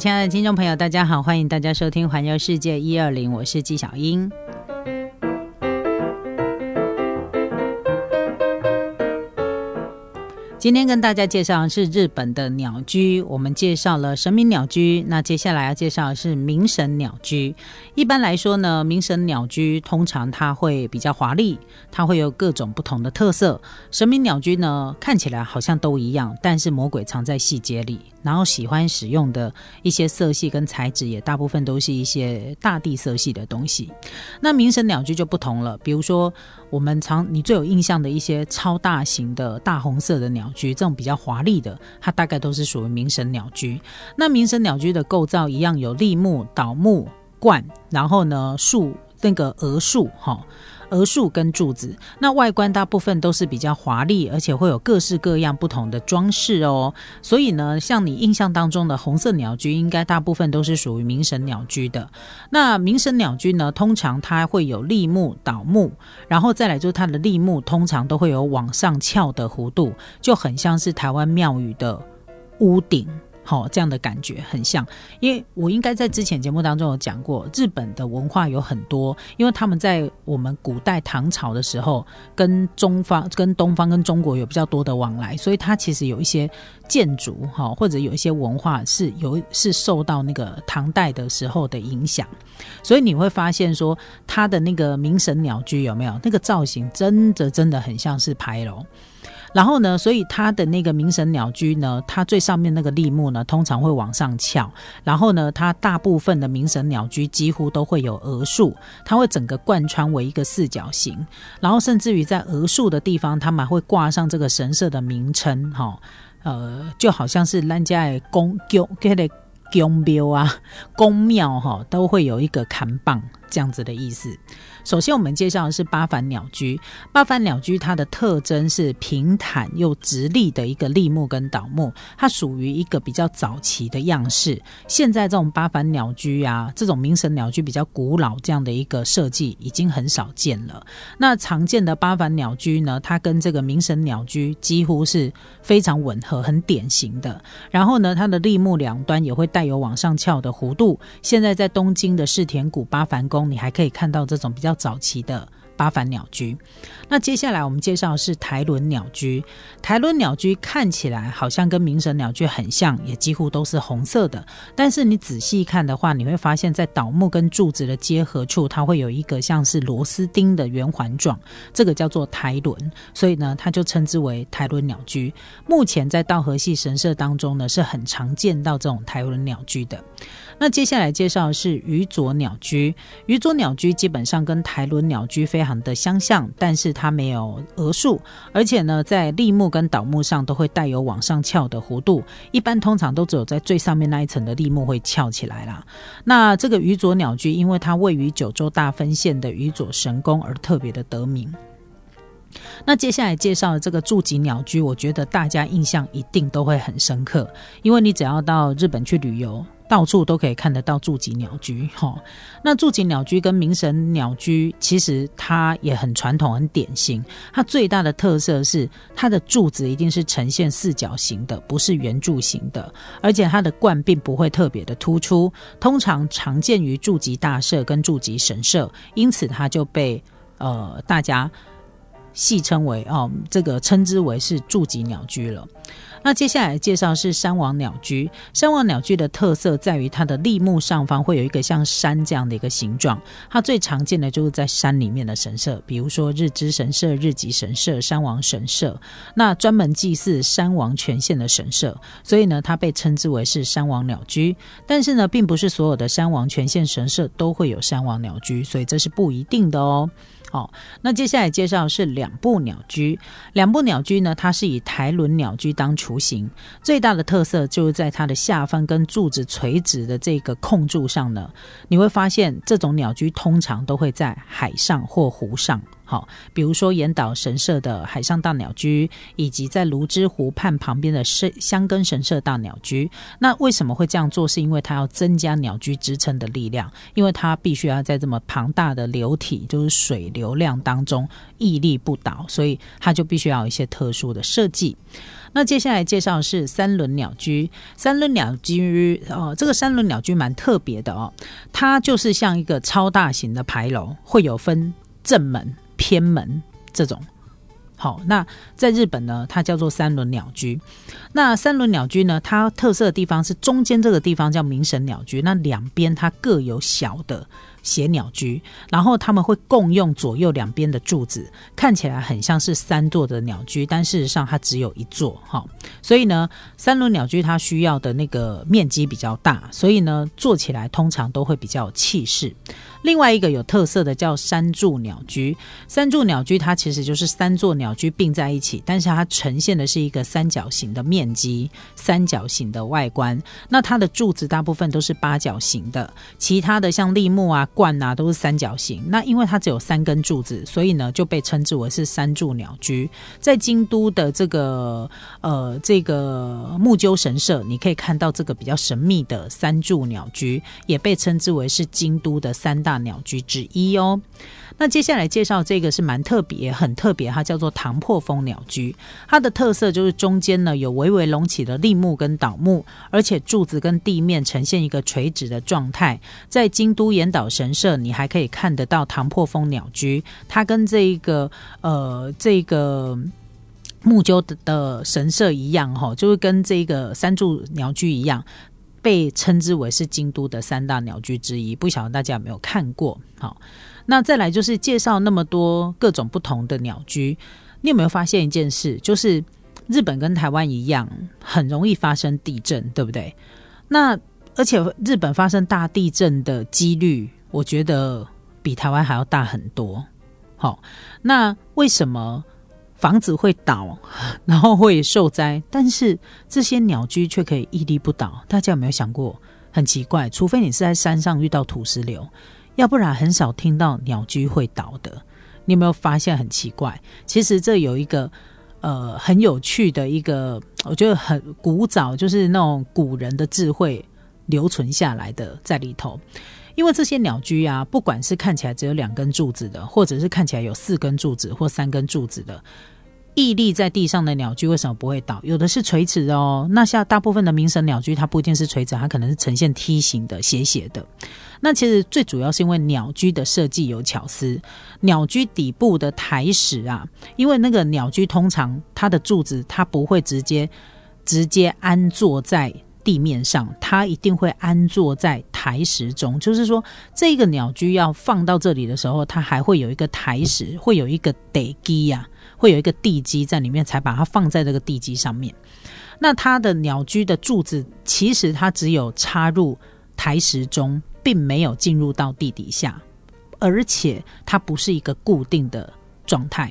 亲爱的听众朋友，大家好，欢迎大家收听《环游世界一二零》，我是纪晓英。今天跟大家介绍的是日本的鸟居，我们介绍了神明鸟居，那接下来要介绍的是明神鸟居。一般来说呢，明神鸟居通常它会比较华丽，它会有各种不同的特色。神明鸟居呢，看起来好像都一样，但是魔鬼藏在细节里。然后喜欢使用的一些色系跟材质，也大部分都是一些大地色系的东西。那明神鸟居就不同了，比如说我们常你最有印象的一些超大型的大红色的鸟居，这种比较华丽的，它大概都是属于明神鸟居。那明神鸟居的构造一样有立木、倒木、冠，然后呢树那个鹅树哈。额树跟柱子，那外观大部分都是比较华丽，而且会有各式各样不同的装饰哦。所以呢，像你印象当中的红色鸟居，应该大部分都是属于明神鸟居的。那明神鸟居呢，通常它会有立木、倒木，然后再来就是它的立木通常都会有往上翘的弧度，就很像是台湾庙宇的屋顶。好，这样的感觉很像，因为我应该在之前节目当中有讲过，日本的文化有很多，因为他们在我们古代唐朝的时候，跟中方、跟东方、跟中国有比较多的往来，所以它其实有一些建筑哈，或者有一些文化是有是受到那个唐代的时候的影响，所以你会发现说，它的那个明神鸟居有没有？那个造型，真的真的很像是牌楼。然后呢，所以它的那个明神鸟居呢，它最上面那个立木呢，通常会往上翘。然后呢，它大部分的明神鸟居几乎都会有额树，它会整个贯穿为一个四角形。然后甚至于在额树的地方，他们会挂上这个神社的名称，哈，呃，就好像是人家的宫宫给的宫庙啊，宫庙哈，都会有一个砍棒这样子的意思。首先，我们介绍的是八幡鸟居。八幡鸟居它的特征是平坦又直立的一个立木跟倒木，它属于一个比较早期的样式。现在这种八幡鸟居啊，这种明神鸟居比较古老这样的一个设计已经很少见了。那常见的八幡鸟居呢，它跟这个明神鸟居几乎是非常吻合、很典型的。然后呢，它的立木两端也会带有往上翘的弧度。现在在东京的世田谷八幡宫，你还可以看到这种比较。早期的。八幡鸟居，那接下来我们介绍是台轮鸟居。台轮鸟居看起来好像跟明神鸟居很像，也几乎都是红色的。但是你仔细看的话，你会发现在倒木跟柱子的结合处，它会有一个像是螺丝钉的圆环状，这个叫做台轮，所以呢，它就称之为台轮鸟居。目前在道和系神社当中呢，是很常见到这种台轮鸟居的。那接下来介绍的是鱼佐鸟居。鱼佐鸟居基本上跟台轮鸟居非常的相像，但是它没有额数，而且呢，在立木跟倒木上都会带有往上翘的弧度。一般通常都只有在最上面那一层的立木会翘起来啦。那这个鱼佐鸟居，因为它位于九州大分县的鱼佐神宫而特别的得名。那接下来介绍的这个筑吉鸟居，我觉得大家印象一定都会很深刻，因为你只要到日本去旅游，到处都可以看得到住吉鸟居。哈，那住吉鸟居跟明神鸟居其实它也很传统、很典型。它最大的特色是它的柱子一定是呈现四角形的，不是圆柱形的，而且它的冠并不会特别的突出，通常常见于住吉大社跟住吉神社，因此它就被呃大家。戏称为哦，这个称之为是筑吉鸟居了。那接下来介绍是山王鸟居。山王鸟居的特色在于它的立木上方会有一个像山这样的一个形状。它最常见的就是在山里面的神社，比如说日之神社、日吉神社、山王神社。那专门祭祀山王权限的神社，所以呢，它被称之为是山王鸟居。但是呢，并不是所有的山王权限神社都会有山王鸟居，所以这是不一定的哦。好，那接下来介绍是两部鸟居。两部鸟居呢，它是以台轮鸟居当雏形，最大的特色就是在它的下方跟柱子垂直的这个空柱上呢，你会发现这种鸟居通常都会在海上或湖上。好，比如说岩岛神社的海上大鸟居，以及在芦之湖畔旁边的香香根神社大鸟居。那为什么会这样做？是因为它要增加鸟居支撑的力量，因为它必须要在这么庞大的流体，就是水流量当中屹立不倒，所以它就必须要一些特殊的设计。那接下来介绍是三轮鸟居。三轮鸟居哦，这个三轮鸟居蛮特别的哦，它就是像一个超大型的牌楼，会有分正门。偏门这种，好，那在日本呢，它叫做三轮鸟居。那三轮鸟居呢，它特色的地方是中间这个地方叫明神鸟居，那两边它各有小的。斜鸟居，然后他们会共用左右两边的柱子，看起来很像是三座的鸟居，但事实上它只有一座哈。所以呢，三轮鸟居它需要的那个面积比较大，所以呢，做起来通常都会比较有气势。另外一个有特色的叫三柱鸟居，三柱鸟居它其实就是三座鸟居并在一起，但是它呈现的是一个三角形的面积，三角形的外观。那它的柱子大部分都是八角形的，其他的像立木啊。冠啊都是三角形，那因为它只有三根柱子，所以呢就被称之为是三柱鸟居。在京都的这个呃这个木鸠神社，你可以看到这个比较神秘的三柱鸟居，也被称之为是京都的三大鸟居之一哦。那接下来介绍这个是蛮特别，很特别，它叫做唐破风鸟居。它的特色就是中间呢有微微隆起的立木跟倒木，而且柱子跟地面呈现一个垂直的状态。在京都岩岛神社，你还可以看得到唐破风鸟居。它跟这一个呃这个木鸠的神社一样，哈，就是跟这个三柱鸟居一样，被称之为是京都的三大鸟居之一。不晓得大家有没有看过？好。那再来就是介绍那么多各种不同的鸟居，你有没有发现一件事？就是日本跟台湾一样，很容易发生地震，对不对？那而且日本发生大地震的几率，我觉得比台湾还要大很多。好，那为什么房子会倒，然后会受灾，但是这些鸟居却可以屹立不倒？大家有没有想过？很奇怪，除非你是在山上遇到土石流。要不然很少听到鸟居会倒的，你有没有发现很奇怪？其实这有一个呃很有趣的一个，我觉得很古早，就是那种古人的智慧留存下来的在里头。因为这些鸟居啊，不管是看起来只有两根柱子的，或者是看起来有四根柱子或三根柱子的。屹立在地上的鸟居为什么不会倒？有的是垂直哦。那像大部分的名神鸟居，它不一定是垂直，它可能是呈现梯形的、斜斜的。那其实最主要是因为鸟居的设计有巧思。鸟居底部的台石啊，因为那个鸟居通常它的柱子它不会直接直接安坐在地面上，它一定会安坐在台石中。就是说，这个鸟居要放到这里的时候，它还会有一个台石，会有一个地基呀。会有一个地基在里面，才把它放在这个地基上面。那它的鸟居的柱子，其实它只有插入台石中，并没有进入到地底下，而且它不是一个固定的状态。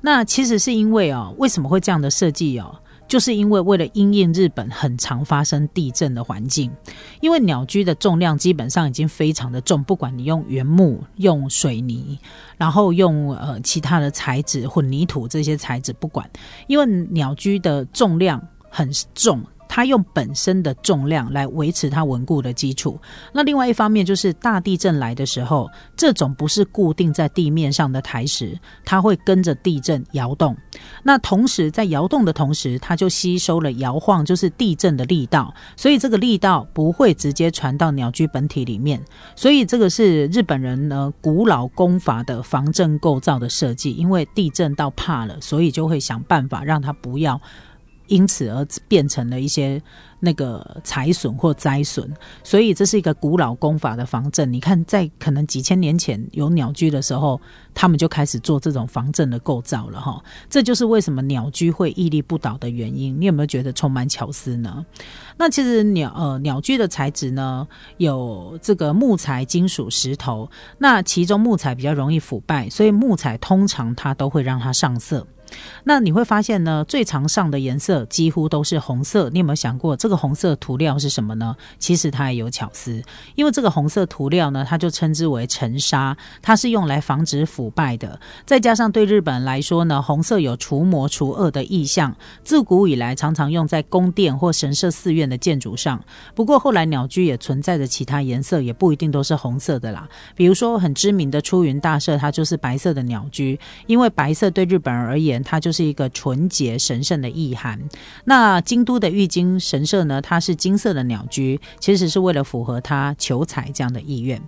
那其实是因为哦，为什么会这样的设计哦？就是因为为了因应日本很常发生地震的环境，因为鸟居的重量基本上已经非常的重，不管你用原木、用水泥，然后用呃其他的材质、混凝土这些材质，不管，因为鸟居的重量很重。它用本身的重量来维持它稳固的基础。那另外一方面就是大地震来的时候，这种不是固定在地面上的台石，它会跟着地震摇动。那同时在摇动的同时，它就吸收了摇晃，就是地震的力道。所以这个力道不会直接传到鸟居本体里面。所以这个是日本人呢古老功法的防震构造的设计。因为地震到怕了，所以就会想办法让它不要。因此而变成了一些那个财损或灾损，所以这是一个古老功法的防震。你看，在可能几千年前有鸟居的时候，他们就开始做这种防震的构造了哈。这就是为什么鸟居会屹立不倒的原因。你有没有觉得充满巧思呢？那其实鸟呃鸟居的材质呢，有这个木材、金属、石头。那其中木材比较容易腐败，所以木材通常它都会让它上色。那你会发现呢，最常上的颜色几乎都是红色。你有没有想过，这个红色涂料是什么呢？其实它也有巧思，因为这个红色涂料呢，它就称之为沉沙，它是用来防止腐败的。再加上对日本来说呢，红色有除魔除恶的意象，自古以来常常用在宫殿或神社寺院的建筑上。不过后来鸟居也存在着其他颜色，也不一定都是红色的啦。比如说很知名的出云大社，它就是白色的鸟居，因为白色对日本人而言，它就是一个纯洁神圣的意涵。那京都的玉京神社呢，它是金色的鸟居，其实是为了符合他求财这样的意愿。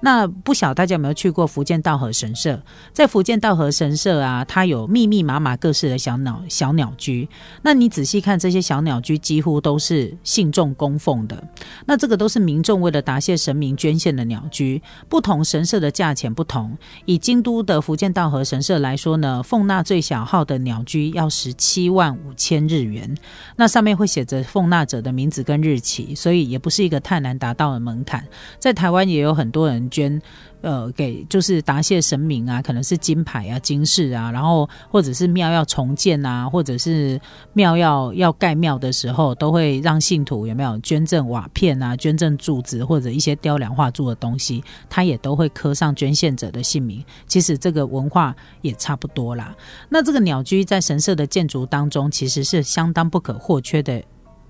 那不晓大家有没有去过福建道和神社？在福建道和神社啊，它有密密麻麻各式的小鸟小鸟居。那你仔细看这些小鸟居，几乎都是信众供奉的。那这个都是民众为了答谢神明捐献的鸟居。不同神社的价钱不同。以京都的福建道和神社来说呢，奉纳最小号的鸟居要十七万五千日元。那上面会写着奉纳者的名字跟日期，所以也不是一个太难达到的门槛。在台湾也有很多人。捐，呃，给就是答谢神明啊，可能是金牌啊、金饰啊，然后或者是庙要重建啊，或者是庙要要盖庙的时候，都会让信徒有没有捐赠瓦片啊、捐赠柱子或者一些雕梁画柱的东西，他也都会刻上捐献者的姓名。其实这个文化也差不多啦。那这个鸟居在神社的建筑当中，其实是相当不可或缺的。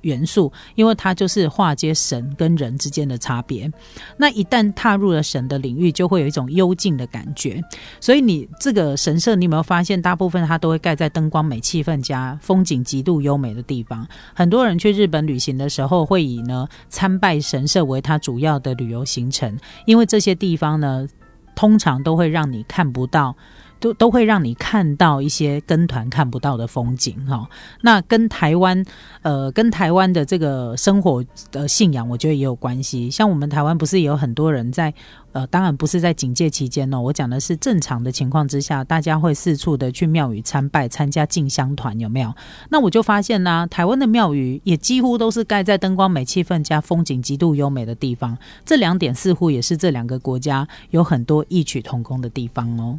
元素，因为它就是化接神跟人之间的差别。那一旦踏入了神的领域，就会有一种幽静的感觉。所以你这个神社，你有没有发现，大部分它都会盖在灯光美、气氛佳、风景极度优美的地方？很多人去日本旅行的时候，会以呢参拜神社为他主要的旅游行程，因为这些地方呢，通常都会让你看不到。都都会让你看到一些跟团看不到的风景哈。那跟台湾呃跟台湾的这个生活的信仰，我觉得也有关系。像我们台湾不是也有很多人在呃，当然不是在警戒期间哦，我讲的是正常的情况之下，大家会四处的去庙宇参拜，参加进香团有没有？那我就发现呢，台湾的庙宇也几乎都是盖在灯光美、气氛加、风景极度优美的地方。这两点似乎也是这两个国家有很多异曲同工的地方哦。